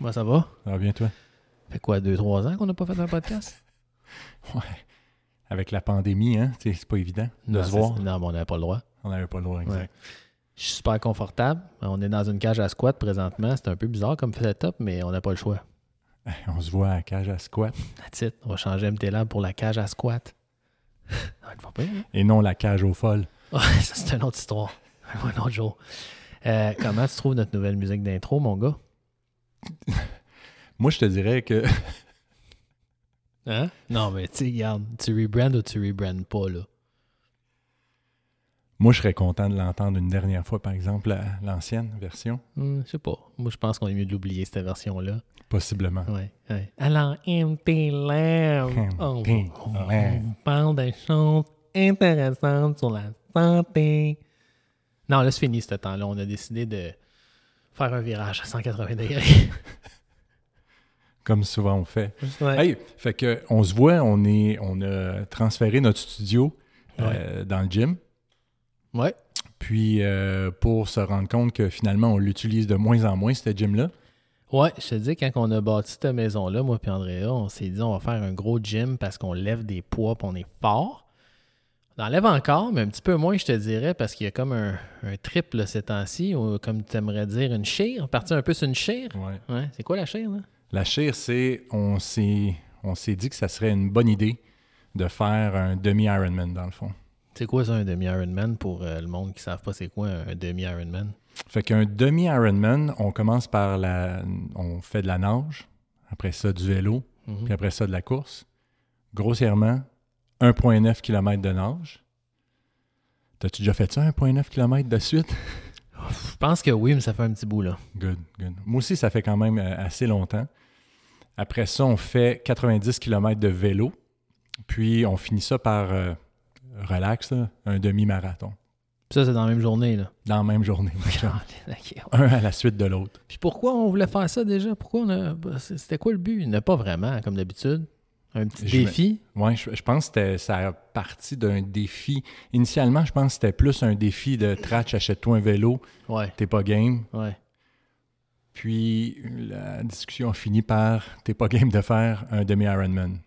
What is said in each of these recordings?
Comment ça va? Ça va bien, toi? Ça fait quoi, deux, trois ans qu'on n'a pas fait un podcast? Ouais. Avec la pandémie, hein? C'est pas évident de non, se voir. Non, mais on n'avait pas le droit. On n'avait pas le droit, exact. Ouais. Je suis super confortable. On est dans une cage à squat présentement. C'est un peu bizarre comme setup, mais on n'a pas le choix. On se voit à la cage à squat That's it. On va changer MT Lab pour la cage à squat. Bien, hein? et non la cage aux folles. Ça, c'est une autre histoire. Un autre jour. Euh, comment tu trouves notre nouvelle musique d'intro, mon gars? Moi, je te dirais que Hein? Non, mais tu sais, regarde, tu rebrands ou tu rebrands pas, là? moi, je serais content de l'entendre une dernière fois, par exemple, la- l'ancienne version. Hum, je sais pas. Moi, je pense qu'on est mieux de l'oublier, cette version-là. Possiblement. Ouais, ouais. Alors, MT Lab, on, parle de choses intéressantes sur la santé. Non, là, c'est fini ce temps-là. On a décidé de faire un virage à 180 degrés. Comme souvent on fait. Ouais. Hey, fait que on se voit, on est, on a transféré notre studio euh, dans le gym. Ouais. Puis euh, pour se rendre compte que finalement on l'utilise de moins en moins, ce gym-là. Ouais, je te dis, quand on a bâti cette maison-là, moi et Andrea, on s'est dit on va faire un gros gym parce qu'on lève des poids et on est fort. On en lève encore, mais un petit peu moins, je te dirais, parce qu'il y a comme un, un trip là, ces temps-ci, ou comme tu aimerais dire, une chire. Partir un peu sur une chire? Ouais. Ouais. C'est quoi la chire, là? La chire, c'est on s'est on s'est dit que ça serait une bonne idée de faire un demi-Ironman dans le fond. C'est quoi ça, un demi-Ironman pour euh, le monde qui ne savent pas c'est quoi un demi-Ironman? Fait qu'un demi-Ironman, on commence par la on fait de la nage, après ça du vélo, Mhm. puis après ça de la course. Grossièrement, 1.9 km de nage. T'as-tu déjà fait ça, 1.9 km de suite? Je pense que oui, mais ça fait un petit bout, là. Good, good. Moi aussi, ça fait quand même euh, assez longtemps. Après ça, on fait 90 km de vélo. Puis, on finit ça par euh, relax, là, un demi-marathon. Ça, c'est dans la même journée, là. Dans la même journée. Ok. un à la suite de l'autre. Puis pourquoi on voulait faire ça déjà? Pourquoi on a. C'était quoi le but? Il n'y pas vraiment, comme d'habitude. Un petit Je me- défi? Oui, je, je pense que ça a parti d'un défi. Initialement, je pense que c'était plus un défi de Tratch, achète-toi un vélo, Ouais, t'es pas game. ouais. Puis, la discussion a fini par t'es pas game de faire un demi-Ironman.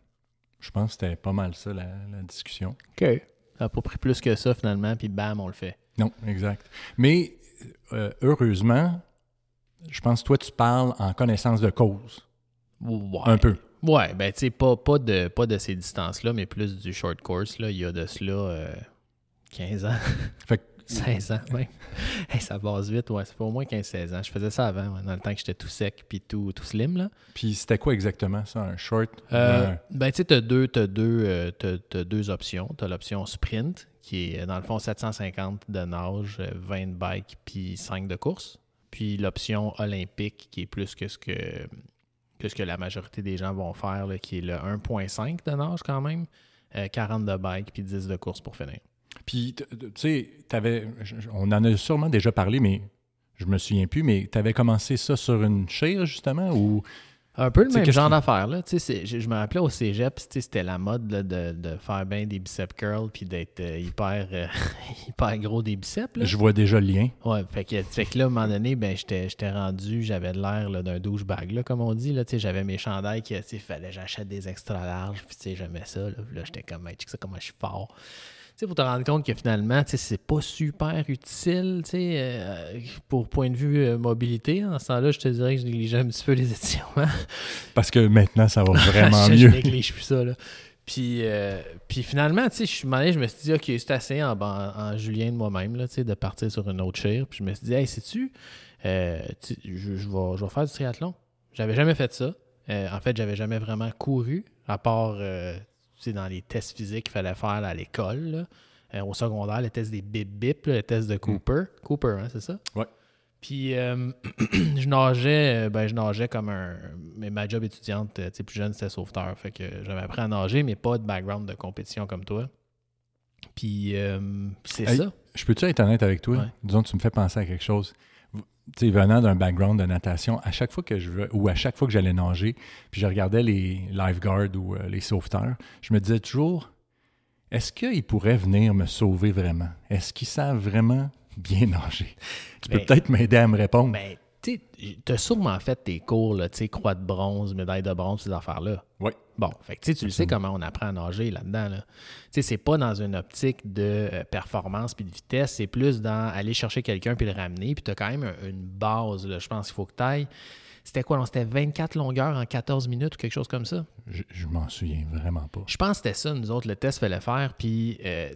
Je pense que c'était pas mal ça, la, la discussion. OK. Ça n'a pas pris plus que ça, finalement, puis bam, on le fait. Non, exact. Mais euh, heureusement, je pense que toi, tu parles en connaissance de cause. Ouais. Un peu. Ouais, ben, tu sais, pas, pas, de, pas de ces distances-là, mais plus du short course, là. Il y a de cela euh, 15 ans. Fait que- 16 ans, même. Hey, ça passe vite, ouais. Ça fait au moins 15-16 ans. Je faisais ça avant, ouais, dans le temps que j'étais tout sec puis tout, tout slim, là. Puis c'était quoi exactement ça, un short? Euh, Un- ben, tu sais, tu as deux, t'as deux, euh, deux options. Tu as l'option sprint, qui est euh, dans le fond 750 de nage, euh, 20 de bike, puis 5 de course. Puis l'option olympique, qui est plus que ce que, que ce que la majorité des gens vont faire, qui est le 1.5 de nage quand même, euh, 40 de bike, puis 10 de course pour finir. Puis, tu sais, on en a sûrement déjà parlé, mais je me souviens plus, mais tu avais commencé ça sur une chaire, justement, ou... Un peu le même genre d'affaire. Là. Tu sais, c'est- Je, je me rappelais au cégep, c'était la mode là, de, de faire bien des biceps curls puis d'être euh, hyper, euh, hyper gros des biceps. Là. Je vois déjà le lien. Ouais, fait que, fait que là, à un moment donné, ben, j'étais j'étais rendu, j'avais l'air d'un douchebag, là, comme on dit. Là, tu sais, j'avais mes chandails qui, tu sais, fallait que j'achète des extra larges, puis tu sais, j'aimais ça. Là, j'étais comme, hey, ça, comment je suis fort. Tu sais, pour te rendre compte que finalement, c'est pas super utile, tu sais, euh, pour point de vue euh, mobilité. En ce temps-là, je te dirais que je négligeais un petit peu les étirements. Parce que maintenant, ça va vraiment je, je mieux. néglige plus ça, là. Puis, euh, puis finalement, tu sais, je suis je me suis dit, OK, c'est assez en, en, en julien de moi-même, là, tu sais, de partir sur une autre chaire. Puis je me suis dit, hey, sais-tu, tu sais, je, je vais, je vais faire du triathlon. J'avais jamais fait ça. En fait, j'avais jamais vraiment couru, à part, dans les tests physiques qu'il fallait faire à l'école. Euh, au secondaire, le test des bip-bip, le test de Cooper. Cooper, hein, c'est ça? Ouais. Puis euh, je nageais, euh, ben je nageais comme un. Mais ma job étudiante, tu sais, plus jeune, c'était sauveteur. Fait que j'avais appris à nager, mais pas de background de compétition comme toi. Puis euh, c'est Hey, ça. Je peux-tu être honnête avec toi? Ouais. Disons, tu me fais penser à quelque chose. Tu sais, venant d'un background de natation, à chaque fois que je veux, ou à chaque fois que j'allais nager, puis je regardais les lifeguards ou euh, les sauveteurs, je me disais toujours, est-ce qu'ils pourraient venir me sauver vraiment? Est-ce qu'ils savent vraiment bien nager? Tu peux Ben, peut-être m'aider à me répondre. Ben, tu as sûrement fait tes cours, sais, croix de bronze, médaille de bronze, ces affaires-là. Oui. Bon, fait que tu le sais comment on apprend à nager là-dedans. Là. Sais, c'est pas dans une optique de euh, performance puis de vitesse, c'est plus dans aller chercher quelqu'un puis le ramener. Puis tu as quand même une base, là, je pense qu'il faut que tu ailles. C'était quoi? C'était 24 longueurs en 14 minutes ou quelque chose comme ça? Je, m'en souviens vraiment pas. Je pense que c'était ça, nous autres, le test fallait faire. Puis, euh,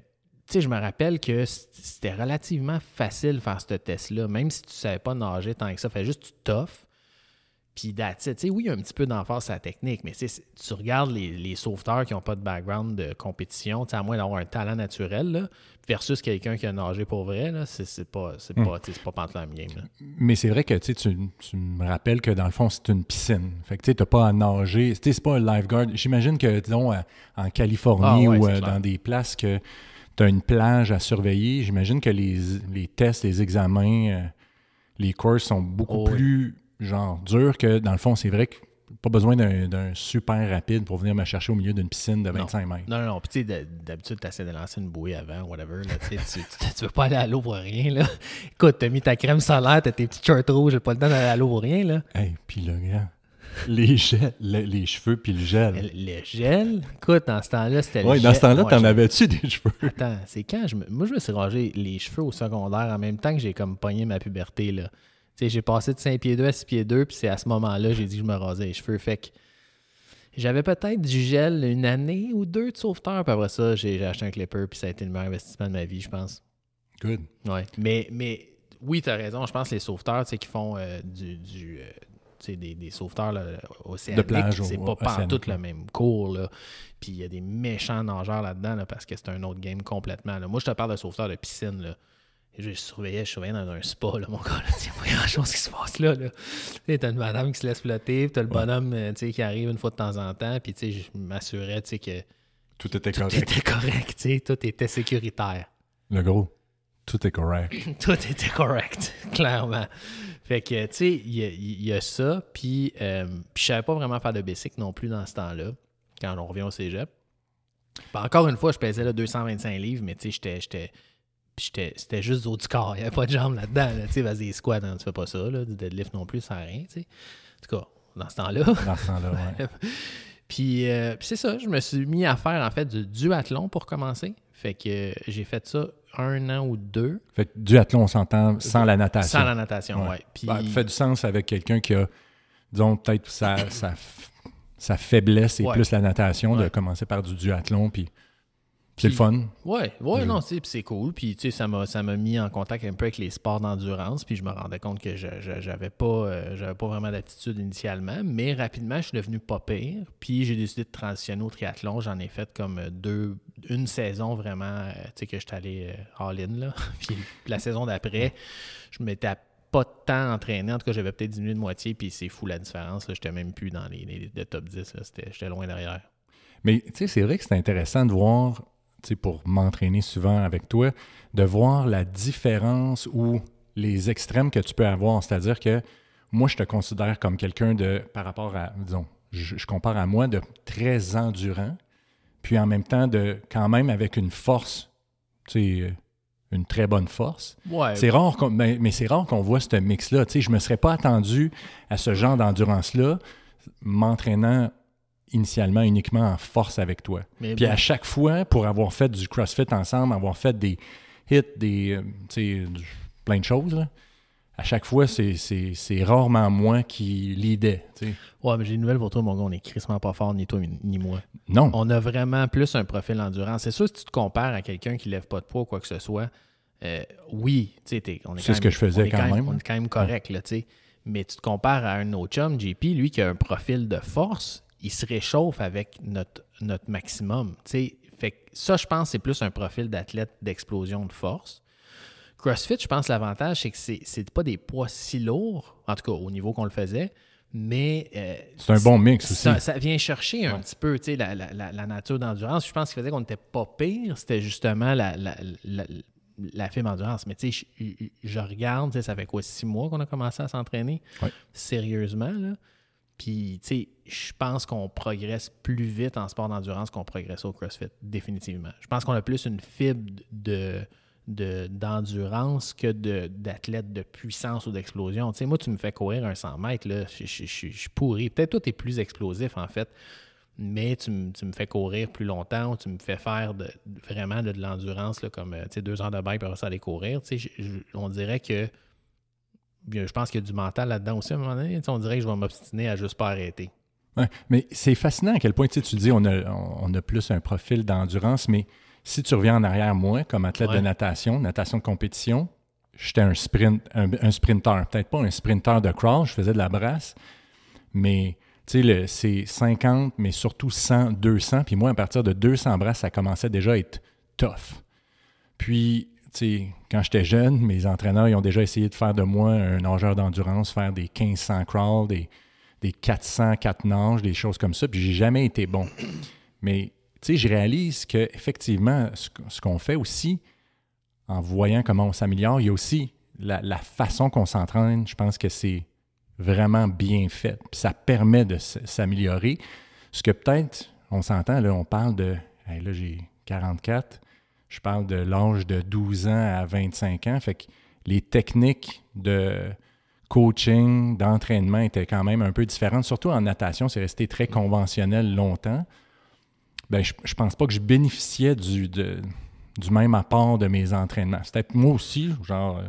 sais, je me rappelle que c'était relativement facile de faire ce test-là, même si tu ne savais pas nager tant que ça. Fait juste tu toffes. Puis, tu sais, oui, il y a un petit peu d'enfance à la technique, mais tu regardes les, sauveteurs qui n'ont pas de background de compétition, à moins d'avoir un talent naturel, là, versus quelqu'un qui a nagé pour vrai, c'est pas, c'est hmm. pas, pas pantalon game. Là. Mais c'est vrai que tu, tu me rappelles que dans le fond, c'est une piscine. Fait que tu n'as pas à nager. C'est pas un lifeguard. J'imagine que, disons, en Californie ah ou euh, dans des places que tu as une plage à surveiller, j'imagine que les, les, tests, les examens, euh, les courses sont beaucoup oh plus genre dur que dans le fond, c'est vrai que pas besoin d'un super rapide pour venir me chercher au milieu d'une piscine de 25 mètres. Non, non, non. Puis, tu sais, d'habitude, tu essaies de lancer une bouée avant, whatever. Là, tu, tu, veux pas aller à l'eau pour rien. Là. Écoute, t'as mis ta crème solaire, t'as tes petits shorts rouges, j'ai pas le temps d'aller à l'eau pour rien. Là. Hey, puis le gars. Les, gels, les, cheveux puis le gel. Le, gel? Écoute, dans ce temps-là, c'était le Oui, dans ce temps-là, t'en avais-tu des cheveux? Attends, c'est quand je me... Moi, je me suis rangé les cheveux au secondaire en même temps que j'ai comme pogné ma puberté, là j'ai passé de 5 pieds 2 à 6 pieds 2, puis c'est à ce moment-là j'ai dit que je me rasais les cheveux. Fait que j'avais peut-être du gel une année ou deux de sauveteur, puis après ça, j'ai acheté un clipper, puis ça a été le meilleur investissement de ma vie, je pense. Good. Ouais. Mais, mais oui, tu as raison. Je pense que les sauveteurs qui font euh, du. du euh, des, des sauveteurs là, océaniques, de plage c'est pas, pas tout le même cours. Là. Puis il y a des méchants nageurs là-dedans là, parce que c'est un autre game complètement. Moi, je te parle de sauveteurs de piscine. Là je surveillais, je surveillais dans un spa, là, mon gars, il n'y a pas grand-chose qui se passe là. là. Tu as une madame qui se laisse flotter, puis tu as le bonhomme euh, qui arrive une fois de temps en temps, puis je m'assurais que tout était correct. Tout était correct, tout était sécuritaire. Le gros, tout est correct. tout était correct, clairement. Fait que, tu sais, il y, a ça, puis euh, je savais pas vraiment faire de basic non plus dans ce temps-là, quand on revient au cégep. encore une fois, je pesais là, 225 livres, mais tu sais, j'étais c'était juste du haut du corps. Il n'y avait pas de jambes là-dedans. tu sais, vas-y, squat, hein, tu fais pas ça. Là, du deadlift non plus, ça n'a rien. Tu sais. En tout cas, dans ce temps-là. Dans ce temps-là, ouais. puis, euh, puis c'est ça, je me suis mis à faire en fait du duathlon pour commencer. Fait que j'ai fait ça un an ou deux. Fait que duathlon, on s'entend sans la natation. Sans la natation, oui. Ouais. Puis... Ben, fait du sens avec quelqu'un qui a, disons, peut-être sa, sa, sa, faiblesse et plus la natation, de commencer par du duathlon. Puis c'est le fun. Ouais, ouais, non, c'est cool. Puis, tu sais, ça m'a, ça m'a mis en contact un peu avec les sports d'endurance. Puis, je me rendais compte que je, j'avais pas, euh, j'avais pas vraiment d'aptitude initialement. Mais rapidement, je suis devenu pas pire. Puis, j'ai décidé de transitionner au triathlon. J'en ai fait comme deux, une saison vraiment, euh, tu sais, que j'étais allé euh, all-in, là. puis, la saison d'après, je m'étais pas tant entraîné. En tout cas, j'avais peut-être diminué de moitié. Puis, c'est fou la différence. J'étais même plus dans les, les, top 10. j'étais loin derrière. Mais, tu sais, c'est vrai que c'est intéressant de voir pour m'entraîner souvent avec toi, de voir la différence ou les extrêmes que tu peux avoir. C'est-à-dire que moi, je te considère comme quelqu'un de, par rapport à, disons, je, compare à moi, de très endurant, puis en même temps, de quand même avec une force, tu sais, une très bonne force. C'est rare, mais, mais c'est rare qu'on voit ce mix-là. Tu sais, je ne me serais pas attendu à ce genre d'endurance-là m'entraînant initialement uniquement en force avec toi. Puis à chaque fois, pour avoir fait du CrossFit ensemble, avoir fait des hits, des, euh, plein de choses, à chaque fois, c'est rarement moi qui l'idée. Ouais, mais j'ai une nouvelle pour toi, mon gars. On est crissement pas fort, ni toi, ni moi. Non. On a vraiment plus un profil endurance. C'est sûr, si tu te compares à quelqu'un qui lève pas de poids ou quoi que ce soit, euh, oui, tu sais, on est C'est ce que je faisais quand, même. On est quand même correct, là, tu sais. Mais tu te compares à un autre chum, JP, lui, qui a un profil de force, il se réchauffe avec notre, notre maximum. Fait ça, je pense, c'est plus un profil d'athlète d'explosion de force. CrossFit, je pense, l'avantage, c'est que c'est, n'est pas des poids si lourds, en tout cas au niveau qu'on le faisait, mais. Euh, c'est un bon mix aussi. Ça, vient chercher un petit peu la, la, la, nature d'endurance. Je pense qu'il faisait qu'on n'était pas pire, c'était justement la, la, fibre endurance. Mais tu sais, je, je, regarde, ça fait quoi, six mois qu'on a commencé à s'entraîner? Sérieusement, là. Puis, tu sais, je pense qu'on progresse plus vite en sport d'endurance qu'on progresse au CrossFit, définitivement. Je pense qu'on a plus une fibre de, d'endurance que d'athlète de, puissance ou d'explosion. Tu sais, moi, tu me fais courir un 100 mètres, là, je, suis pourri. Peut-être toi, tu plus explosif, en fait, mais tu, me fais courir plus longtemps, tu me fais faire vraiment de, l'endurance, comme tu sais, deux heures de bike, pour ça aller courir. Tu sais, on dirait que je pense qu'il y a du mental là-dedans aussi à un moment donné. on dirait que je vais m'obstiner à juste pas arrêter. Ouais, mais c'est fascinant à quel point tu dis on a, on a plus un profil d'endurance, mais si tu reviens en arrière, moi, comme athlète de natation, natation de compétition, j'étais un, sprint, un, sprinter. Peut-être pas un sprinter de crawl, je faisais de la brasse, mais c'est 50, mais surtout 100, 200. Puis moi, à partir de 200 brasses, ça commençait déjà à être tough. Puis, quand j'étais jeune, mes entraîneurs, ils ont déjà essayé de faire de moi un nageur d'endurance, faire des 1500 crawl, des, des 400, 4 nages, des choses comme ça. Puis j'ai jamais été bon. Mais je réalise qu'effectivement, ce, ce qu'on fait aussi, en voyant comment on s'améliore, il y a aussi la, façon qu'on s'entraîne. Je pense que c'est vraiment bien fait. Puis ça permet de s'améliorer. Ce que peut-être, on s'entend, là, on parle de. là, j'ai 44. Je parle de l'âge de 12 ans à 25 ans. Fait que les techniques de coaching, d'entraînement étaient quand même un peu différentes. Surtout en natation, c'est resté très conventionnel longtemps ben, je, je pense pas que je bénéficiais du, du même apport de mes entraînements. C'était moi aussi, genre, euh,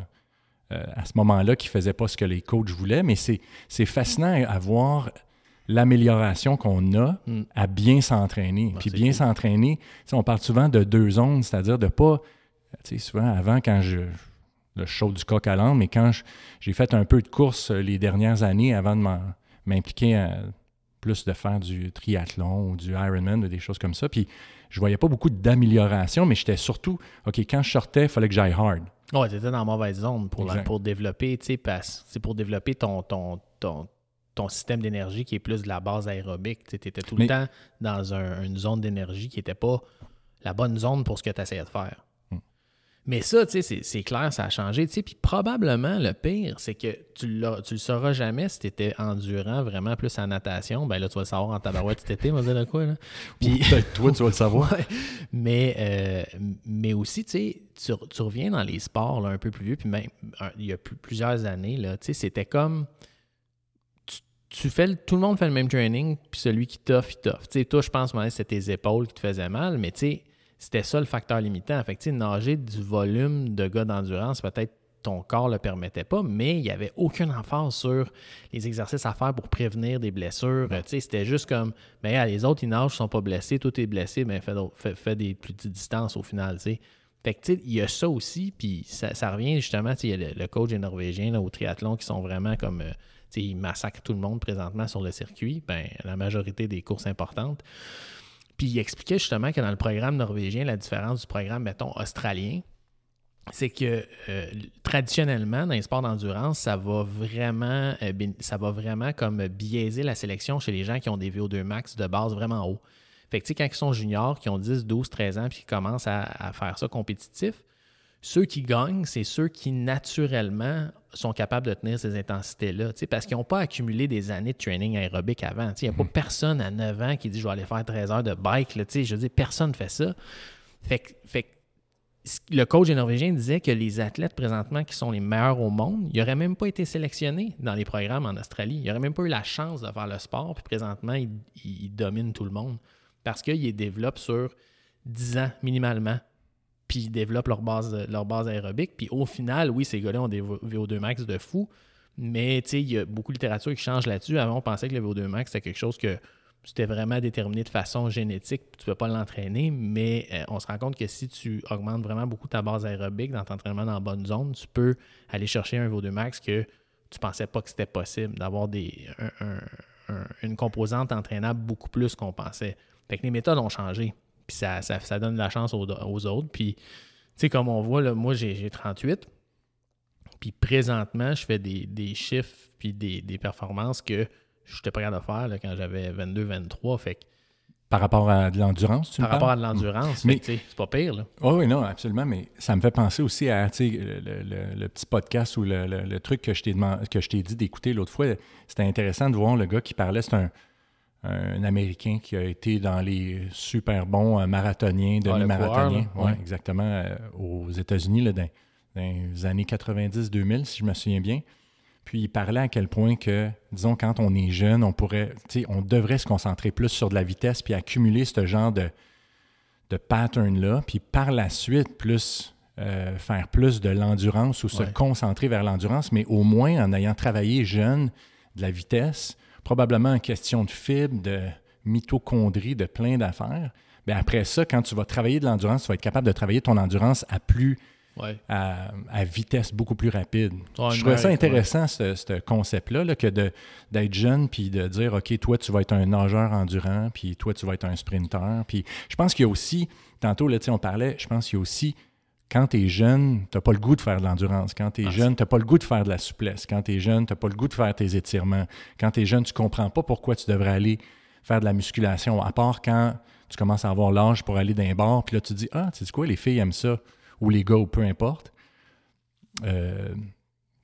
euh, à ce moment-là, qui faisait pas ce que les coachs voulaient, mais c'est fascinant à voir l'amélioration qu'on a hmm. à bien s'entraîner. Puis bien s'entraîner, on parle souvent de deux zones, c'est-à-dire de pas, tu sais, souvent avant, quand je, le show du coq à l'âne, mais quand j'ai fait un peu de course euh, les dernières années avant de m'impliquer plus de faire du triathlon ou du Ironman ou des choses comme ça. Puis je voyais pas beaucoup d'amélioration, mais j'étais surtout, OK, quand je sortais, il fallait que j'aille hard. Ouais, tu étais dans la mauvaise zone pour, pour développer, tu sais, c'est pour développer ton, ton, ton, système d'énergie qui est plus de la base aérobique. Tu étais tout le temps dans une zone d'énergie qui n'était pas la bonne zone pour ce que tu essayais de faire. Mais ça, tu sais, c'est clair, ça a changé. Tu sais, puis probablement, le pire, c'est que tu ne le sauras jamais si tu étais endurant vraiment plus en natation. Ben là, tu vas le savoir en tabarouette cet été, on va dire de quoi. Là. Puis, peut-être toi, tu vas le savoir. mais, euh, mais aussi, tu sais, tu, reviens dans les sports là, un peu plus vieux, puis même il y a plusieurs années, là, tu sais, c'était comme tu fais tout le monde fait le même training, puis celui qui t'offre, il t'offre. Tu sais, toi, je pense, c'était tes épaules qui te faisaient mal, mais tu sais, c'était ça le facteur limitant. Fait que, nager du volume de gars d'endurance, peut-être ton corps ne le permettait pas, mais il n'y avait aucune emphase sur les exercices à faire pour prévenir des blessures. C'était juste comme, ben, les autres, ils nagent, ils ne sont pas blessés, tout est blessé, mais fais, fait, des plus petites distances au final. Fait que, il y a ça aussi, puis ça, revient justement, il y a le, coach des Norvégiens au triathlon qui sont vraiment comme, euh, ils massacrent tout le monde présentement sur le circuit, ben, la majorité des courses importantes. Puis il expliquait justement que dans le programme norvégien, la différence du programme, mettons, australien, c'est que euh, traditionnellement, dans les sports d'endurance, ça va vraiment euh, ça va vraiment comme biaiser la sélection chez les gens qui ont des VO2 max de base vraiment haut. Fait que quand ils sont juniors, qui ont 10, 12, 13 ans, puis qui commencent à faire ça compétitif, ceux qui gagnent, c'est ceux qui naturellement sont capables de tenir ces intensités-là, parce qu'ils n'ont pas accumulé des années de training aérobique avant. Il n'y a pas mhm. personne à 9 ans qui dit je vais aller faire 13 heures de bike. Là, je veux dire, personne ne fait ça. Fait, fait le coach norvégien disait que les athlètes présentement qui sont les meilleurs au monde, ils n'auraient même pas été sélectionnés dans les programmes en Australie. Ils n'auraient même pas eu la chance de faire le sport, puis présentement, ils, dominent tout le monde parce qu'ils développent sur 10 ans minimalement puis ils développent leur base, aérobique. Puis au final, oui, ces gars-là ont des VO2 max de fou, mais il y a beaucoup de littérature qui change là-dessus. Avant, on pensait que le VO2 max, c'était quelque chose que c'était vraiment déterminé de façon génétique, tu ne peux pas l'entraîner, mais euh, on se rend compte que si tu augmentes vraiment beaucoup ta base aérobique dans ton entraînement dans la bonne zone, tu peux aller chercher un VO2 max que tu pensais pas que c'était possible, d'avoir une composante entraînable beaucoup plus qu'on pensait. Fait que les méthodes ont changé. Puis ça, ça, donne de la chance aux, autres. Puis, tu sais, comme on voit, là, moi, j'ai 38. Puis présentement, je fais des, chiffres puis des, performances que je n'étais pas capable de faire quand j'avais 22, 23. Fait par rapport à de l'endurance, tu Par rapport à de l'endurance, mais c'est pas pire. Là. oui, non, absolument, mais ça me fait penser aussi à le, le, petit podcast ou le, truc que je t'ai dit d'écouter l'autre fois. C'était intéressant de voir le gars qui parlait, c'est un, un Américain qui a été dans les super bons marathoniens, Ah, demi-marathoniens, ouais, exactement, euh, aux États-Unis, là, dans, dans les années 90-2000, si je me souviens bien. Puis il parlait à quel point que, disons, quand on est jeune, on pourrait, on devrait se concentrer plus sur de la vitesse puis accumuler ce genre de, de pattern-là, puis par la suite, plus euh, faire plus de l'endurance ou se concentrer vers l'endurance, mais au moins en ayant travaillé jeune de la vitesse, probablement en question de fibres, de mitochondrie, de plein d'affaires. Bien, après ça, quand tu vas travailler de l'endurance, tu vas être capable de travailler ton endurance à plus Ouais. à, à vitesse beaucoup plus rapide. Ouais, je trouvais ça ouais, intéressant, ce, ce concept-là, là, que d'être jeune puis de dire, OK, toi, tu vas être un nageur endurant, puis toi, tu vas être un sprinter. Puis je pense qu'il y a aussi, tantôt, là, on parlait, je pense qu'il y a aussi, quand tu es jeune, tu n'as pas le goût de faire de l'endurance. Quand tu es Ah, jeune, tu n'as pas le goût de faire de la souplesse. Quand tu es jeune, tu n'as pas le goût de faire tes étirements. Quand tu es jeune, tu ne comprends pas pourquoi tu devrais aller faire de la musculation, à part quand tu commences à avoir l'âge pour aller d'un bar, puis là, tu te dis, ah, tu sais quoi, les filles aiment ça, ou les gars, ou peu importe. Euh,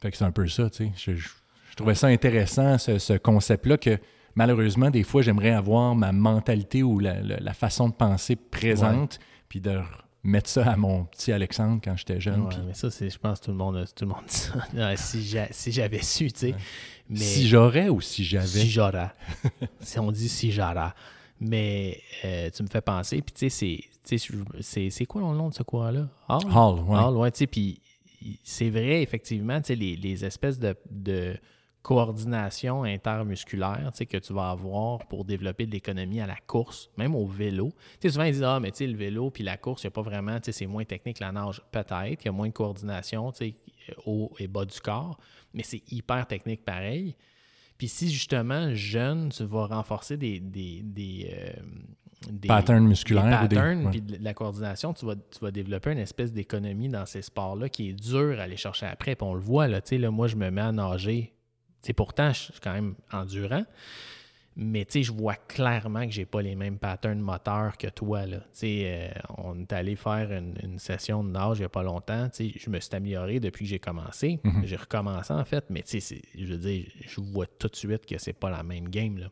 fait que c'est un peu ça, tu sais. Je, je- je trouvais ça intéressant, ce, ce concept-là, que malheureusement, des fois, j'aimerais avoir ma mentalité ou la, la- la façon de penser présente, puis de mettre ça à mon petit Alexandre quand j'étais jeune. Ouais, mais ça, c'est, je pense que tout le monde, tout le monde dit ça. Si, j'a- si j'avais su, tu sais. Ouais. Mais Si j'aurais ou si j'avais? si j'aurais. si on dit si j'aurais. Mais euh, tu me fais penser, puis tu sais, c'est, c'est, c'est quoi le nom de ce courant-là? Hall? Hall, ouais. Hall, ouais, tu sais, puis c'est vrai, effectivement, tu sais, les, les espèces de, de coordination intermusculaire, tu sais, que tu vas avoir pour développer de l'économie à la course, même au vélo. Tu sais, souvent, ils disent, ah, mais tu sais, le vélo puis la course, il n'y a pas vraiment, tu sais, c'est moins technique que la nage. Peut-être, il y a moins de coordination, tu sais, haut et bas du corps, mais c'est hyper technique pareil. Puis si justement, jeune, tu vas renforcer des, des, des, euh, des Patterns musculaires. des ouais. de la coordination, tu vas, tu vas développer une espèce d'économie dans ces sports-là qui est dur à aller chercher après. Puis on le voit, là, tu sais, là, moi, je me mets à nager. Pourtant, je suis quand même endurant. Mais je vois clairement que j'ai pas les mêmes patterns moteurs que toi. Là. Euh, on est allé faire une, une session de nage il n'y a pas longtemps. Je me suis amélioré depuis que j'ai commencé. Mhm. J'ai recommencé en fait, mais je veux dire, je vois tout de suite que c'est pas la même game. Là.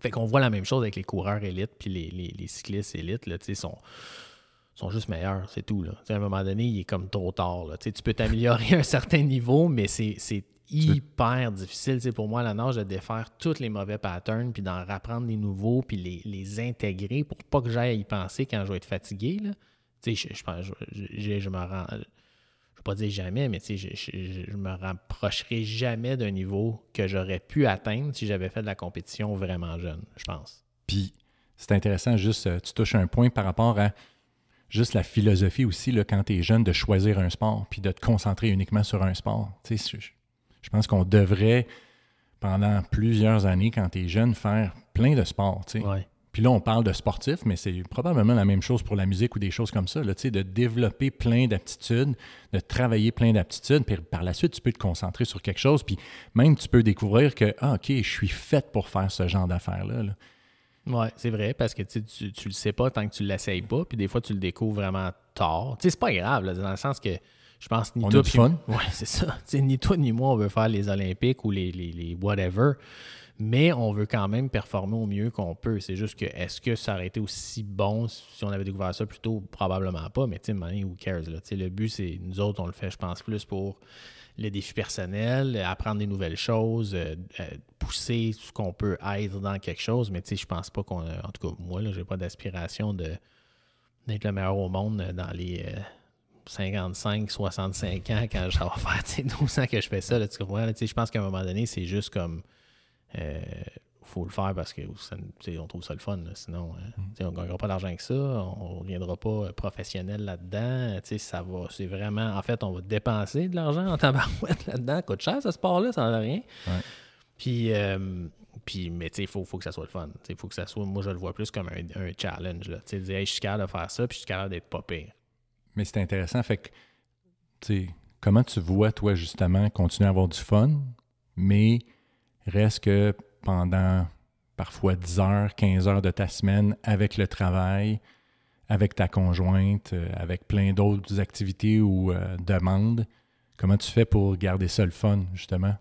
Fait qu'on voit la même chose avec les coureurs élites puis les, les- les cyclistes élites. Là, sont, sont juste meilleurs, c'est tout. Là. À un moment donné, il est comme trop tard. Là. Tu peux t'améliorer à un certain niveau, mais c'est hyper difficile pour moi, la nage, de défaire tous les mauvais patterns, puis d'en rapprendre des nouveaux, puis les, les intégrer pour pas que j'aille à y penser quand je vais être fatigué. Là. Je, je, je, je- me rends. Je vais pas dire jamais, mais je, je, je me rapprocherai jamais d'un niveau que j'aurais pu atteindre si j'avais fait de la compétition vraiment jeune, je pense. Puis c'est intéressant, juste, euh, tu touches un point par rapport à juste la philosophie aussi, là, quand tu es jeune, de choisir un sport, puis de te concentrer uniquement sur un sport. Tu sais, je, pense qu'on devrait, pendant plusieurs années, quand tu es jeune, faire plein de sports. tu sais. Ouais. Puis là, on parle de sportifs, mais c'est probablement la même chose pour la musique ou des choses comme ça, là, de développer plein d'aptitudes, de travailler plein d'aptitudes, puis par la suite, tu peux te concentrer sur quelque chose, puis même tu peux découvrir que, ah, OK, je suis fait pour faire ce genre d'affaires-là. là. Ouais, c'est vrai, parce que tu, tu le sais pas tant que tu l'essayes pas, puis des fois, tu le découvres vraiment tard. Tu sais, c'est pas grave, là, dans le sens que je pense ni On toi. a du puis- fun. Ouais, c'est ça. Ni toi ni moi, on veut faire les Olympiques ou les, les, les whatever, mais on veut quand même performer au mieux qu'on peut. C'est juste que, est-ce que ça aurait été aussi bon si on avait découvert ça plus tôt? Probablement pas, mais tu sais, who cares? Là? Le but, c'est nous autres, on le fait, je pense, plus pour les défis personnels, apprendre des nouvelles choses, euh, euh, pousser ce qu'on peut être dans quelque chose. Mais tu sais, je pense pas qu'on a, en tout cas, moi, là, j'ai pas d'aspiration de d'être le meilleur au monde dans les euh, 55, 65 ans quand je vais faire tu sais, 12 ans que je fais ça. Là, tu comprends? Je pense qu'à un moment donné, c'est juste comme euh, faut le faire parce que ça, on trouve ça le fun. là. Sinon, tu sais, on ne gagnera pas d'argent avec ça. On ne deviendra pas euh, professionnel là-dedans. Ça va, c'est vraiment. En fait, on va dépenser de l'argent en tabarouette là-dedans. Ça coûte cher ce sport-là, ça n'en a rien. Ouais. Puis, euh, puis, mais tu sais, il faut, faut que ça soit le fun. Il faut que ça soit, moi, je le vois plus comme un, un challenge. Là. Tu sais, dire, Hey, je suis capable de faire ça, puis je suis capable d'être pas pire. Mais c'est intéressant. Fait que, tu sais, comment tu vois, toi, justement, continuer à avoir du fun, mais reste que pendant parfois 10 heures, 15 heures de ta semaine avec le travail, avec ta conjointe, euh, avec plein d'autres activités ou euh, demandes, comment tu fais pour garder ça le fun, justement?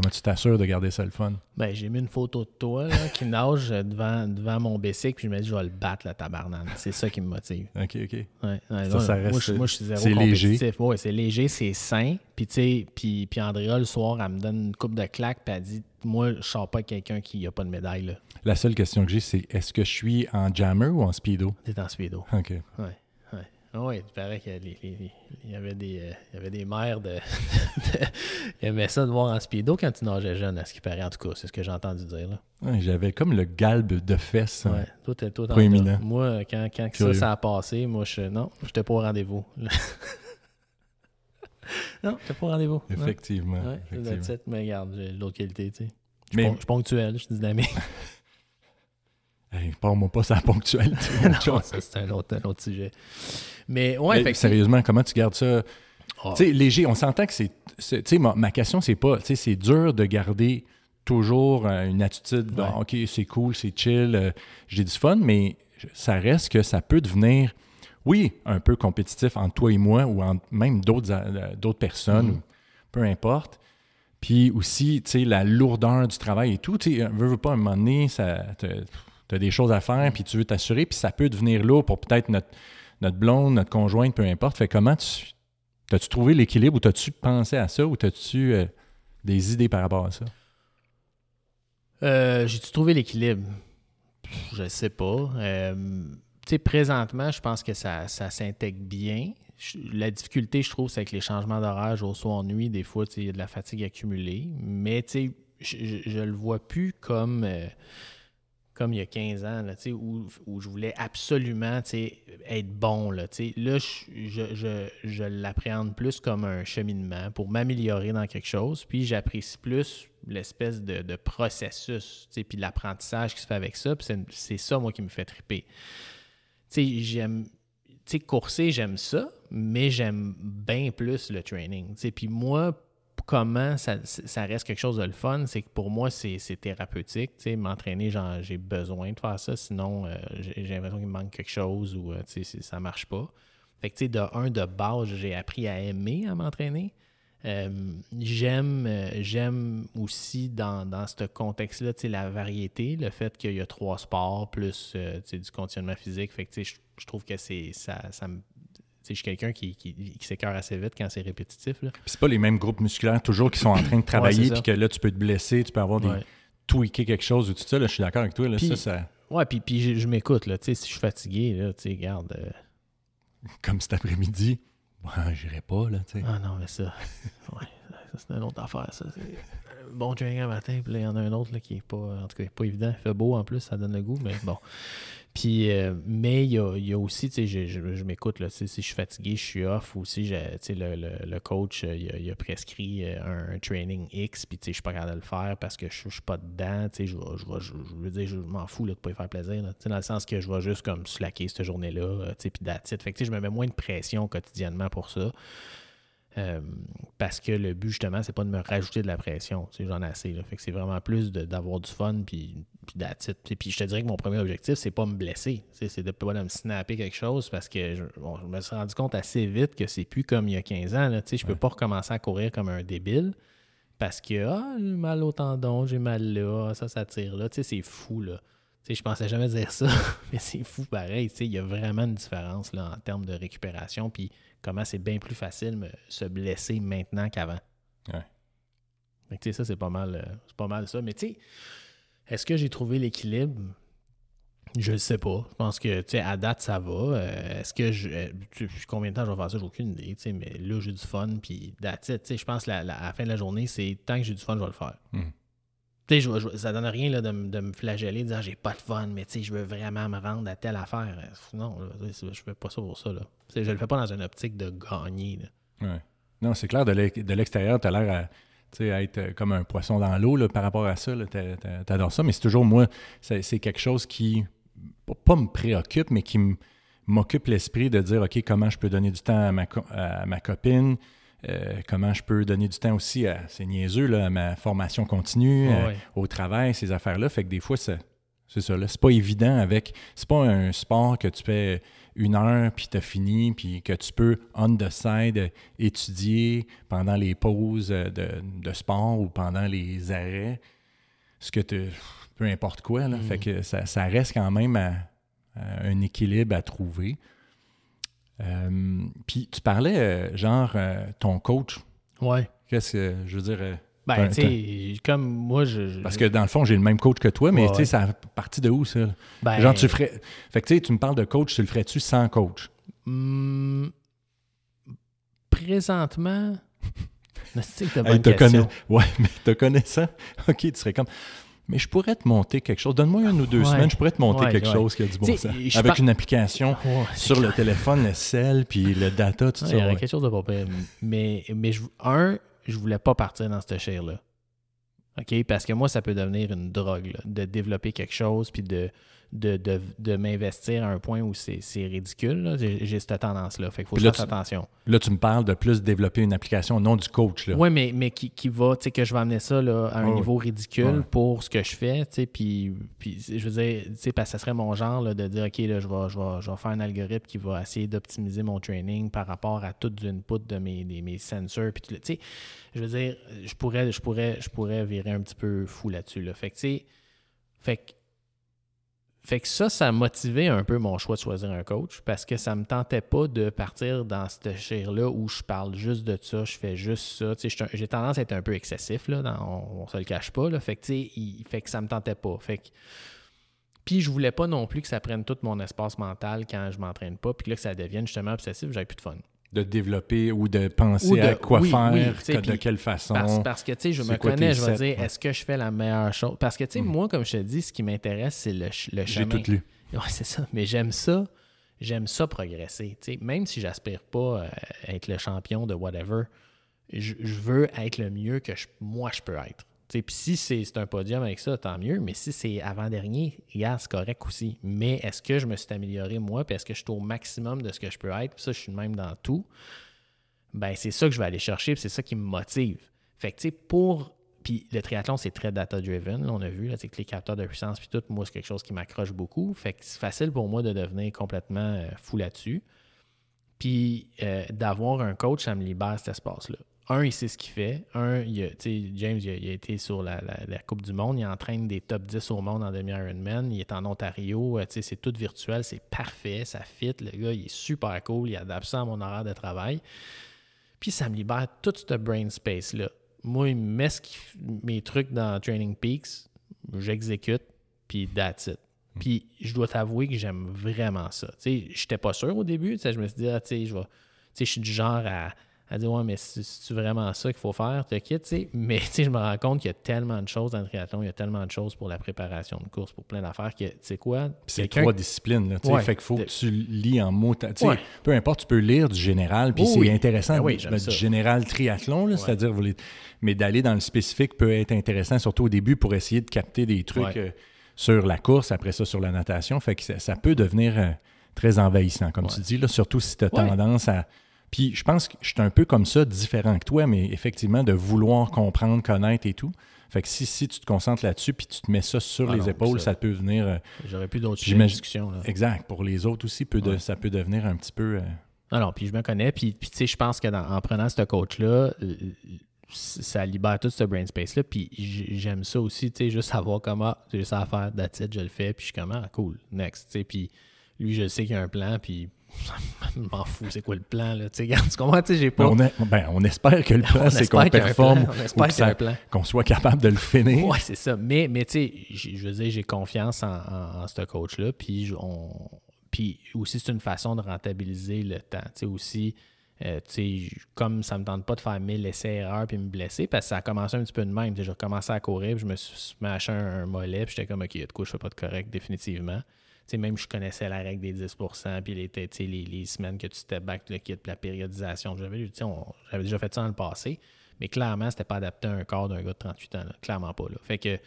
Comment tu t'assures de garder ça le fun? Ben, j'ai mis une photo de toi là, qui nage devant, devant mon bicycle, puis je me dis, je vais le battre, la tabarnane. C'est ça qui me motive. OK, OK. Ouais, ouais, Ça, là, ça moi, reste- je, moi, je suis zéro c'est léger. compétitif. Ouais, c'est léger, c'est sain. Puis, tu sais, puis, puis Andrea, le soir, elle me donne une coupe de claques, puis elle dit, moi, je sors pas quelqu'un qui n'a pas de médaille, là. La seule question que j'ai, c'est est-ce que je suis en jammer ou en speedo? T'es en speedo. OK. Ouais, Ah ouais, il paraît qu'il y, avait des, euh, il y avait des mères de, Ils aimaient ça de voir en speedo quand tu nageais jeune, à ce qui paraît. En tout cas, c'est ce que j'ai entendu dire, là. Ouais, J'avais comme le galbe de fesses. hein. Ouais, toi, t'es toi. Moi, quand, quand ça, ça a passé, moi, je non, j'étais pas au rendez-vous. non, j'étais pas au rendez-vous. Effectivement. Ouais, effectivement. mais regarde, j'ai l'autre qualité, tu sais. Je suis Mais pon- je suis ponctuel, je suis dynamique. hey, parle-moi pas sa ponctualité. non, ça, c'est un autre, un autre sujet. Mais ouais, Mais sérieusement, comment tu gardes ça? Ah. Tu sais, léger, on s'entend que c'est. c'est- Tu sais, ma, ma question, c'est pas. Tu sais, c'est dur de garder toujours euh, une attitude. de, Ouais. OK, c'est cool, c'est chill, euh, j'ai du fun, mais ça reste que ça peut devenir, oui, un peu compétitif entre toi et moi ou entre même d'autres euh, d'autres personnes, ou peu importe. Puis aussi, tu sais, la lourdeur du travail et tout. Tu sais, veux, veux pas, à un moment donné, ça. Tu as des choses à faire, puis tu veux t'assurer, puis ça peut devenir lourd pour peut-être notre, notre blonde, notre conjointe, peu importe. Fait comment tu. T'as-tu trouvé l'équilibre ou t'as-tu pensé à ça ou t'as-tu euh, des idées par rapport à ça? Euh, J'ai-tu trouvé l'équilibre? Je sais pas. Euh, tu sais, présentement, je pense que ça, ça s'intègre bien. La difficulté, je trouve, c'est avec les changements d'horaire jour, soir, nuit. Des fois, il y a de la fatigue accumulée. Mais, tu sais, je, je, le vois plus comme, comme il y a 15 ans, là, où, je voulais absolument, être bon, là. Là, je, je, je, je l'appréhende plus comme un cheminement pour m'améliorer dans quelque chose. Puis, j'apprécie plus l'espèce de, de processus, puis l'apprentissage qui se fait avec ça. Puis, c'est- ça, moi, qui me fait triper. J'aime... Tu sais, courser, j'aime ça, mais j'aime bien plus le training. Puis moi, comment ça, ça reste quelque chose de le fun, c'est que pour moi, c'est thérapeutique. Tu sais, m'entraîner, j'ai besoin de faire ça, sinon euh, j'ai l'impression qu'il me manque quelque chose ou euh, tu sais, ça marche pas. Fait que, tu sais, de un, de base, j'ai appris à aimer à m'entraîner. Euh, j'aime euh, j'aime aussi dans, dans ce contexte-là, la variété, le fait qu'il y a trois sports plus du conditionnement physique. Fait je, je trouve que c'est ça, ça me- je suis quelqu'un qui, qui, qui s'écœure assez vite quand c'est répétitif. Là. C'est pas les mêmes groupes musculaires toujours qui sont en train de travailler, puis que là, tu peux te blesser, tu peux avoir des Ouais. tweaker quelque chose ou tout ça. Là, je suis d'accord avec toi. Là, Puis- ça, ça, Ouais, puis, puis je, je m'écoute, là. Tu sais, si je suis fatigué, là, tu sais, regarde. euh, comme cet après-midi, ouais, j'irai pas, là, tu sais. Ah non, mais ça. ouais, ça, c'est une autre affaire, ça. Bon training un matin, puis là, il y en a un autre là, qui est pas. En tout cas, pas évident. Il fait beau en plus, ça donne le goût, mais bon. Puis, euh, mais il y a, y a aussi, tu sais, je, je- m'écoute, là, si je suis fatigué, je suis off, ou si le, le- le coach, euh, il a, a prescrit euh, un, training X, puis tu sais, je suis pas capable de le faire parce que je, suis pas dedans, tu sais, je, je, veux dire, je m'en fous là, de pas y faire plaisir, tu sais, dans le sens que je vais juste comme slacker cette journée-là, tu sais, puis. Fait tu sais, je me mets moins de pression quotidiennement pour ça. Euh, parce que le but, justement, c'est pas de me rajouter de la pression. J'en ai assez. Là. Fait que c'est vraiment plus d'avoir du fun, puis, puis it. Puis, je te dirais que mon premier objectif, c'est pas me blesser. C'est de pas de me snapper quelque chose parce que je, bon, je me suis rendu compte assez vite que c'est plus comme il y a 15 ans. Là. Tu sais, Je peux pas recommencer à courir comme un débile parce que ah, j'ai mal au tendon, j'ai mal là, ça, ça tire là. Tu sais, c'est fou. Là. Je pensais jamais dire ça, mais c'est fou pareil. Tu sais, Il y a vraiment une différence là, en termes de récupération. Puis comment c'est bien plus facile me, se blesser maintenant qu'avant. Ouais. Fait que, tu sais, ça, c'est pas mal, euh, c'est pas mal ça. Mais tu sais, est-ce que j'ai trouvé l'équilibre? Je le sais pas. Je pense que, tu sais, à date, ça va. Euh, est-ce que je. euh, tu sais, combien de temps je vais faire ça? J'ai aucune idée, tu sais, mais là, j'ai du fun, puis that's it. Tu sais, je pense que la, la- à la fin de la journée, c'est tant que j'ai du fun, je vais le faire. Mhm. Tu sais, je ça donne rien là, de, de me flageller, de dire j'ai pas de fun, mais je veux vraiment me rendre à telle affaire. Euh, Non, là, je fais pas ça pour ça. Là. Je le fais pas dans une optique de gagner. Ouais. Non, c'est clair, de l'ex- de l'extérieur, tu as l'air à, à être euh, comme un poisson dans l'eau par rapport à ça. Tu adores ça, mais c'est toujours, moi, c'est quelque chose qui, pas- me préoccupe, mais qui m'occupe l'esprit de dire, OK, comment je peux donner du temps à ma, à ma copine, euh, comment je peux donner du temps aussi à, c'est niaiseux, là, à ma formation continue, euh, au travail, ces affaires-là. Fait que des fois, C'est ça, là. C'est pas évident avec. C'est pas un sport que tu fais une heure, puis t'as fini, puis que tu peux, on the side, étudier pendant les pauses de, de sport ou pendant les arrêts. Ce que tu. Peu importe quoi, là. Fait que ça, ça reste quand même à- à un équilibre à trouver. Euh, puis tu parlais, euh, genre, euh, ton coach. Ouais. Qu'est-ce que je veux dire? Ben, T'as- tu sais, comme moi, je. je- Parce que dans le fond, j'ai le même coach que toi, mais Ouais, tu sais, ouais. ça a parti de où, ça? ben, Genre, tu ferais. Fait que tu sais, tu me parles de coach, tu le ferais-tu sans coach? hmm, présentement. C'est une Hey, bonne te question. connais- Ouais, mais te connaissant, OK, tu serais comme. Mais je pourrais te monter quelque chose. Donne-moi une ou deux Ouais. semaines, je pourrais te monter Ouais, quelque ouais. chose qui a du bon sens. Avec par- une application sur le téléphone, le sel, puis le data, tout ça. il y ouais. quelque chose de pas pire. Mais, mais je, un, je voulais pas partir dans cette chair-là. OK? Parce que moi, ça peut devenir une drogue, là, de développer quelque chose, puis de, de, de, de m'investir à un point où c'est ridicule. J'ai cette tendance-là. Fait qu'il faut que je fasse attention. Là, tu me parles de plus développer une application, non du coach. Oui, mais, mais qui, qui va, tu sais, que je vais amener ça là, à un niveau ridicule Ouais. pour ce que je fais, tu sais, puis, puis je veux dire, tu sais, parce que ça serait mon genre là, de dire, OK, là, je vais, je, vais, je vais faire un algorithme qui va essayer d'optimiser mon training par rapport à tout l'input de mes, des- mes sensors, puis tu sais, je veux dire, je pourrais, je pourrais, je pourrais virer un petit peu fou là-dessus, là. Fait que, tu sais, fait que, fait que ça, ça a un peu mon choix de choisir un coach parce que ça me tentait pas de partir dans cette chair-là où je parle juste de ça, je fais juste ça. J'ai tendance à être un peu excessif, là, on, on se le cache pas. Fait, que, il- fait que ça me tentait pas. Fait que, puis je voulais pas non plus que ça prenne tout mon espace mental quand je m'entraîne pas, puis là, que ça devienne justement obsessif, j'avais plus de fun. De développer ou de penser Ou de- à quoi oui, faire, oui, que- de quelle façon. Parce, parce que, tu sais, je me connais, je vais dire, est-ce que je fais la meilleure chose? Parce que, tu sais, Mm. moi, comme je te dis, ce qui m'intéresse, c'est le, le J'ai chemin. tout lu. Ouais, c'est ça. Mais j'aime ça. J'aime ça progresser. Tu sais, même si j'aspire pas euh, à être le champion de whatever, je, je veux être le mieux que je- moi je peux être. Puis si c'est un podium avec ça, tant mieux. Mais si c'est avant-dernier, regarde, c'est correct aussi. Mais est-ce que je me suis amélioré moi? Puis est-ce que je suis au maximum de ce que je peux être? Puis ça, je suis même dans tout. Ben, c'est ça que je vais aller chercher. Puis c'est ça qui me motive. Fait que, tu sais, pour. Puis le triathlon, c'est très data-driven. on a vu, là, que les capteurs de puissance, puis tout, moi, c'est quelque chose qui m'accroche beaucoup. Fait que c'est facile pour moi de devenir complètement euh, fou là-dessus. Puis euh, d'avoir un coach, ça me libère cet espace-là. Un, il sait ce qu'il fait. Un, il a- tu sais, James, il a, il a été sur la, la- la Coupe du Monde. Il entraîne des top 10 au monde en demi-Ironman. Il est en Ontario. Euh, c'est tout virtuel. C'est parfait. Ça fit. Le gars, il est super cool. Il adapte ça à mon horaire de travail. Puis ça me libère tout ce brain space-là. Moi, il me met ce mes trucs dans Training Peaks, j'exécute, puis that's it. Puis je dois t'avouer que j'aime vraiment ça. Sais, j'étais pas sûr au début. Je me suis dit, ah, je vais. Je suis du genre à, à dire, ouais, mais c'est- vraiment ça qu'il faut faire, te quitte, tu sais. Mais tu sais, je me rends compte qu'il y a tellement de choses dans le triathlon, il y a tellement de choses pour la préparation de course, pour plein d'affaires que, tu sais quoi, c'est trois disciplines. Là, tu sais. Ouais. fait qu'il faut que tu lis en mots. tu sais, Ouais. Peu importe, tu peux lire du général, puis c'est intéressant Ben oui, j'aime du général triathlon, là, c'est-à-dire, les- mais d'aller dans le spécifique peut être intéressant, surtout au début, pour essayer de capter des trucs euh, sur la course, après ça sur la natation. Fait que ça, ça peut devenir euh, très envahissant, comme tu dis, là, surtout si tu as tendance à. Puis je pense que je suis un peu comme ça, différent que toi, mais effectivement, de vouloir comprendre, connaître et tout. Fait que si, si tu te concentres là-dessus, puis tu te mets ça sur Ah les non, épaules, ça- ça peut venir. euh, j'aurais plus d'autres sujets de J'imagine- discussion. Là. Exact. Pour les autres aussi, peut de- Ouais. ça peut devenir un petit peu. euh, Non, non, puis je me connais. Puis, puis tu sais, je pense que dans- en prenant ce coach-là, euh, ça libère tout ce brain space-là. Puis j'aime ça aussi, tu sais, juste savoir comment j'ai ça à faire, it, je le fais. Puis je suis comme, ah, cool, next. Tu sais, puis lui, je sais qu'il y a un plan, puis je m'en fous, c'est quoi le plan, là. Tu sais, comprends, tu sais, j'ai pas. on, a- ben, on espère que le plan, c'est qu'on performe, qu'on soit capable de le finir. Ouais, c'est ça. Mais, mais tu sais, je veux dire, j'ai confiance en, en- en ce coach-là. Puis, on, puis aussi, c'est une façon de rentabiliser le temps. Tu sais, aussi, euh, tu sais, j- comme ça me tente pas de faire mille essais-erreurs puis me blesser, parce que ça a commencé un petit peu de même. J'ai recommencé à courir, puis je me suis smashé un, un mollet, puis j'étais comme, OK, de quoi je fais pas de correct, définitivement. Même je connaissais la règle des 10 puis les, les, les semaines que tu step back, le kit, la périodisation. J'avais déjà fait ça dans le passé, mais clairement, c'était pas adapté à un corps d'un gars de 38 ans. Clairement pas. Là. Fait que,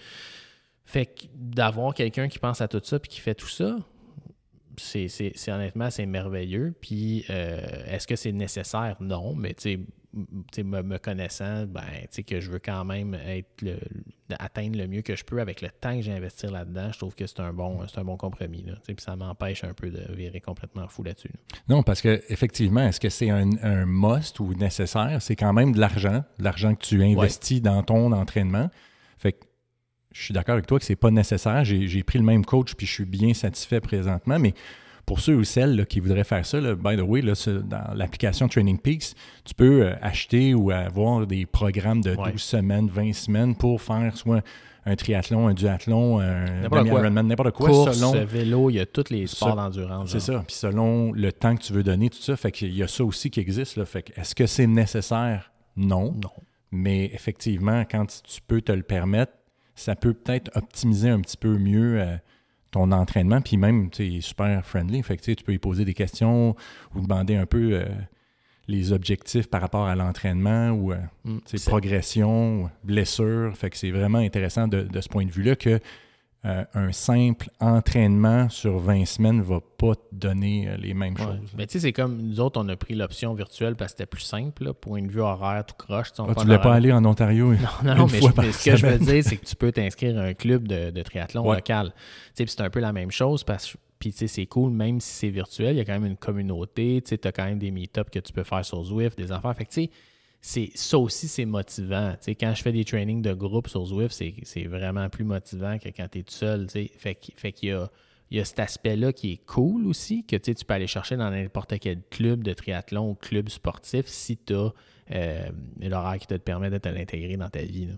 fait d'avoir quelqu'un qui pense à tout ça puis qui fait tout ça, c'est, c'est, c'est honnêtement, c'est merveilleux. Puis, euh, est-ce que c'est nécessaire? Non, mais tu sais, me, me connaissant, ben, tu sais, que je veux quand même être le, atteindre le mieux que je peux avec le temps que j'ai investi là-dedans. Je trouve que c'est un bon, c'est un bon compromis. Là, Tu sais, puis ça m'empêche un peu de virer complètement fou là-dessus. là. Non, parce que effectivement, est-ce que c'est un, un must ou nécessaire? C'est quand même de l'argent, de l'argent que tu investis dans ton entraînement. Fait que je suis d'accord avec toi que c'est pas nécessaire. J'ai pris le même coach puis je suis bien satisfait présentement, mais pour ceux ou celles là, qui voudraient faire ça, là, by the way, là, dans l'application Training Peaks, tu peux euh, acheter ou avoir des programmes de 12 Ouais. semaines, 20 semaines pour faire soit un triathlon, un duathlon, un demi-Ironman, n'importe quoi, Course, selon... vélo, il y a tous les sports d'endurance. C'est ça. Puis selon le temps que tu veux donner, tout ça, fait qu'il y a ça aussi qui existe. Là. Fait que est-ce que c'est nécessaire? Non. Non. Mais effectivement, quand tu peux te le permettre, ça peut peut-être optimiser un petit peu mieux euh, ton entraînement. Puis même, tu est super friendly. Fait que tu peux y poser des questions ou demander un peu euh, les objectifs par rapport à l'entraînement ou euh, Mm. progression, blessure. Fait que c'est vraiment intéressant de, de ce point de vue-là que euh, un simple entraînement sur 20 semaines va pas te donner euh, les mêmes Ouais. choses. Mais tu sais, c'est comme nous autres, on a pris l'option virtuelle parce que c'était plus simple, là, point de vue horaire, tout croche. tu sais, on Ah, voulais pas aller en Ontario? Non, non, non, mais, je- ce que je veux dire, c'est que tu peux t'inscrire à un club de, de triathlon Ouais. local. Sais, c'est un peu la même chose parce que puis, tu sais, c'est cool, même si c'est virtuel, il y a quand même une communauté. Tu as quand même des meet-ups que tu peux faire sur Zwift, des affaires. Fait que, tu sais, c'est, ça aussi, c'est motivant. Quand je fais des trainings de groupe sur Zwift, c'est, c'est vraiment plus motivant que quand tu es tout seul. Fait, fait qu'il y a, il y a cet aspect-là qui est cool aussi, que tu peux aller chercher dans n'importe quel club de triathlon ou club sportif si tu as l'horaire qui te permet de te l'intégrer dans ta vie. là.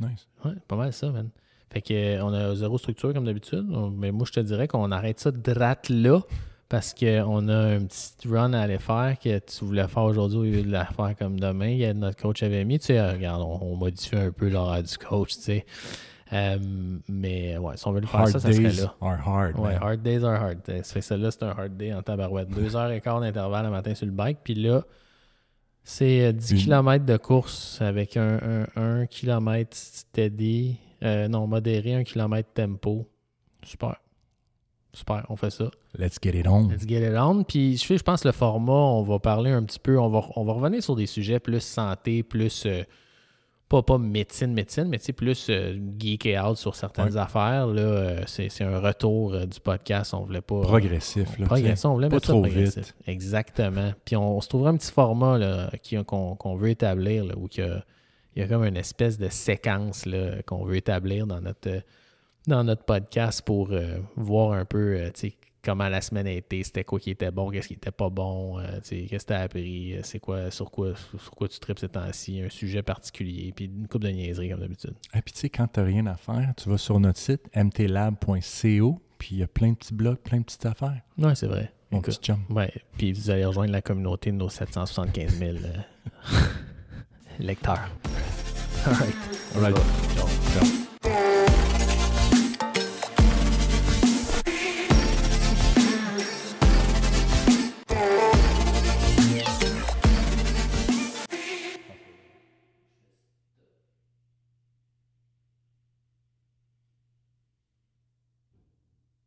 Nice. Ouais, pas mal ça, man. Fait que euh, on a zéro structure comme d'habitude. Mais moi, je te dirais qu'on arrête ça drate là parce qu'on a un petit run à aller faire que tu voulais faire aujourd'hui au lieu de la faire comme demain. Il y a notre coach avait mis. Tu sais, euh, regarde, on, on modifie un peu l'horaire du coach, tu sais. Euh, mais ouais, si on veut le faire Hard ça, ça serait days là. are hard. Ouais, man. hard days are hard. Euh, Ça fait celle-là, c'est un hard day en tabarouette. Deux heures et quart d'intervalle le matin sur le bike. Puis là, c'est euh, 10 Une- km de course avec un, un, 1 km steady. Euh, non, modéré, 1 km tempo. Super. Super, on fait ça. Let's get it on. Let's get it on. Puis je, fais- je pense le format, on va parler un petit peu, on va, on va revenir sur des sujets plus santé, plus euh, pas, pas médecine, médecine, mais tu sais, plus euh, geek et out sur certaines Ouais. affaires. Là, euh, c'est, c'est un retour euh, du podcast. On voulait pas. Progressif. Là, Progressif, on voulait pas mettre ça trop progressif. vite. Exactement. Puis on, se trouvera un petit format là, qui- qu'on, qu'on veut établir, là, où il y, a, il y a comme une espèce de séquence là, qu'on veut établir dans notre, dans notre podcast pour euh, voir un peu euh, comment la semaine a été, c'était quoi qui était bon, qu'est-ce qui était pas bon, euh, qu'est-ce que tu as appris, c'est quoi, sur quoi, sur quoi tu tripes ces temps-ci, un sujet particulier, puis une coupe de niaiseries comme d'habitude. Et puis tu sais, quand tu n'as rien à faire, tu vas sur notre site mtlab.co, puis il y a plein de petits blogs, plein de petites affaires. Ouais, c'est vrai. Mon Écoute, petit chum. Ouais, puis vous allez rejoindre la communauté de nos 775 000 euh, lecteurs. All right. All right. Ciao. Ciao.